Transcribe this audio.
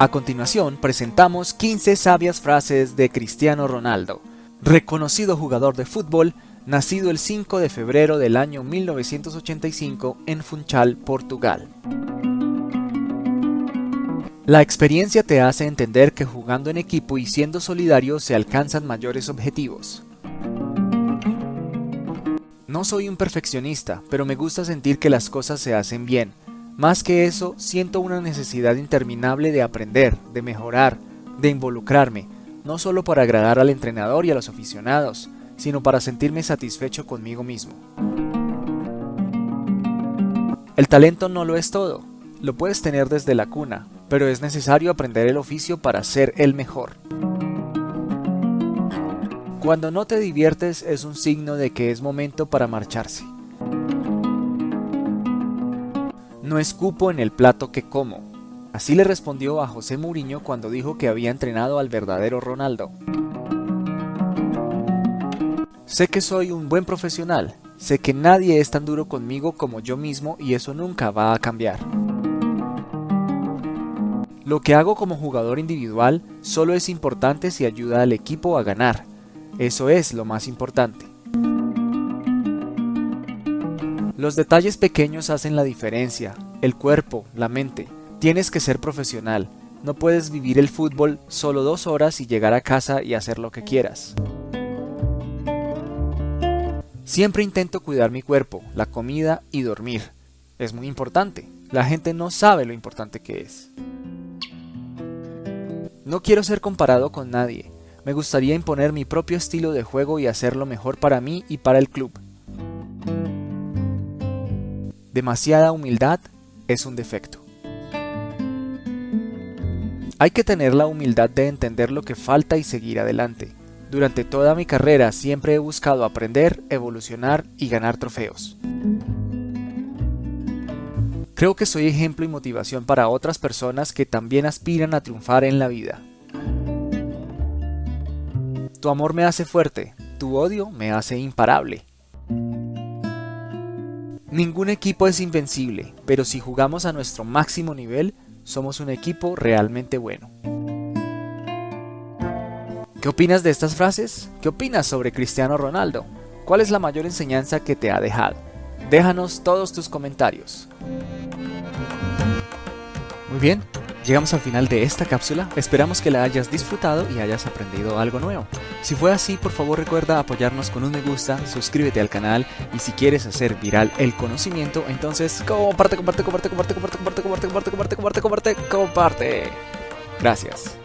A continuación presentamos 15 sabias frases de Cristiano Ronaldo, reconocido jugador de fútbol, nacido el 5 de febrero del año 1985 en Funchal, Portugal. La experiencia te hace entender que jugando en equipo y siendo solidario se alcanzan mayores objetivos. No soy un perfeccionista, pero me gusta sentir que las cosas se hacen bien, más que eso, siento una necesidad interminable de aprender, de mejorar, de involucrarme, no solo para agradar al entrenador y a los aficionados, sino para sentirme satisfecho conmigo mismo. El talento no lo es todo, lo puedes tener desde la cuna, pero es necesario aprender el oficio para ser el mejor. Cuando no te diviertes es un signo de que es momento para marcharse. No escupo en el plato que como. Así le respondió a José Mourinho cuando dijo que había entrenado al verdadero Ronaldo. Sé que soy un buen profesional, sé que nadie es tan duro conmigo como yo mismo y eso nunca va a cambiar. Lo que hago como jugador individual solo es importante si ayuda al equipo a ganar. Eso es lo más importante. Los detalles pequeños hacen la diferencia, el cuerpo, la mente. Tienes que ser profesional, no puedes vivir el fútbol solo dos horas y llegar a casa y hacer lo que quieras. Siempre intento cuidar mi cuerpo, la comida y dormir. Es muy importante. La gente no sabe lo importante que es. No quiero ser comparado con nadie. Me gustaría imponer mi propio estilo de juego y hacerlo mejor para mí y para el club. Demasiada humildad es un defecto. Hay que tener la humildad de entender lo que falta y seguir adelante. Durante toda mi carrera siempre he buscado aprender, evolucionar y ganar trofeos. Creo que soy ejemplo y motivación para otras personas que también aspiran a triunfar en la vida. Tu amor me hace fuerte, tu odio me hace imparable. Ningún equipo es invencible, pero si jugamos a nuestro máximo nivel, somos un equipo realmente bueno. ¿Qué opinas de estas frases? ¿Qué opinas sobre Cristiano Ronaldo? ¿Cuál es la mayor enseñanza que te ha dejado? Déjanos todos tus comentarios. Muy bien, Llegamos al final de esta cápsula, esperamos que la hayas disfrutado y hayas aprendido algo nuevo. Si fue así, por favor recuerda apoyarnos con un me gusta, suscríbete al canal y si quieres hacer viral el conocimiento, entonces comparte, comparte, comparte, comparte, comparte, comparte, comparte, comparte, comparte, comparte, comparte. Gracias.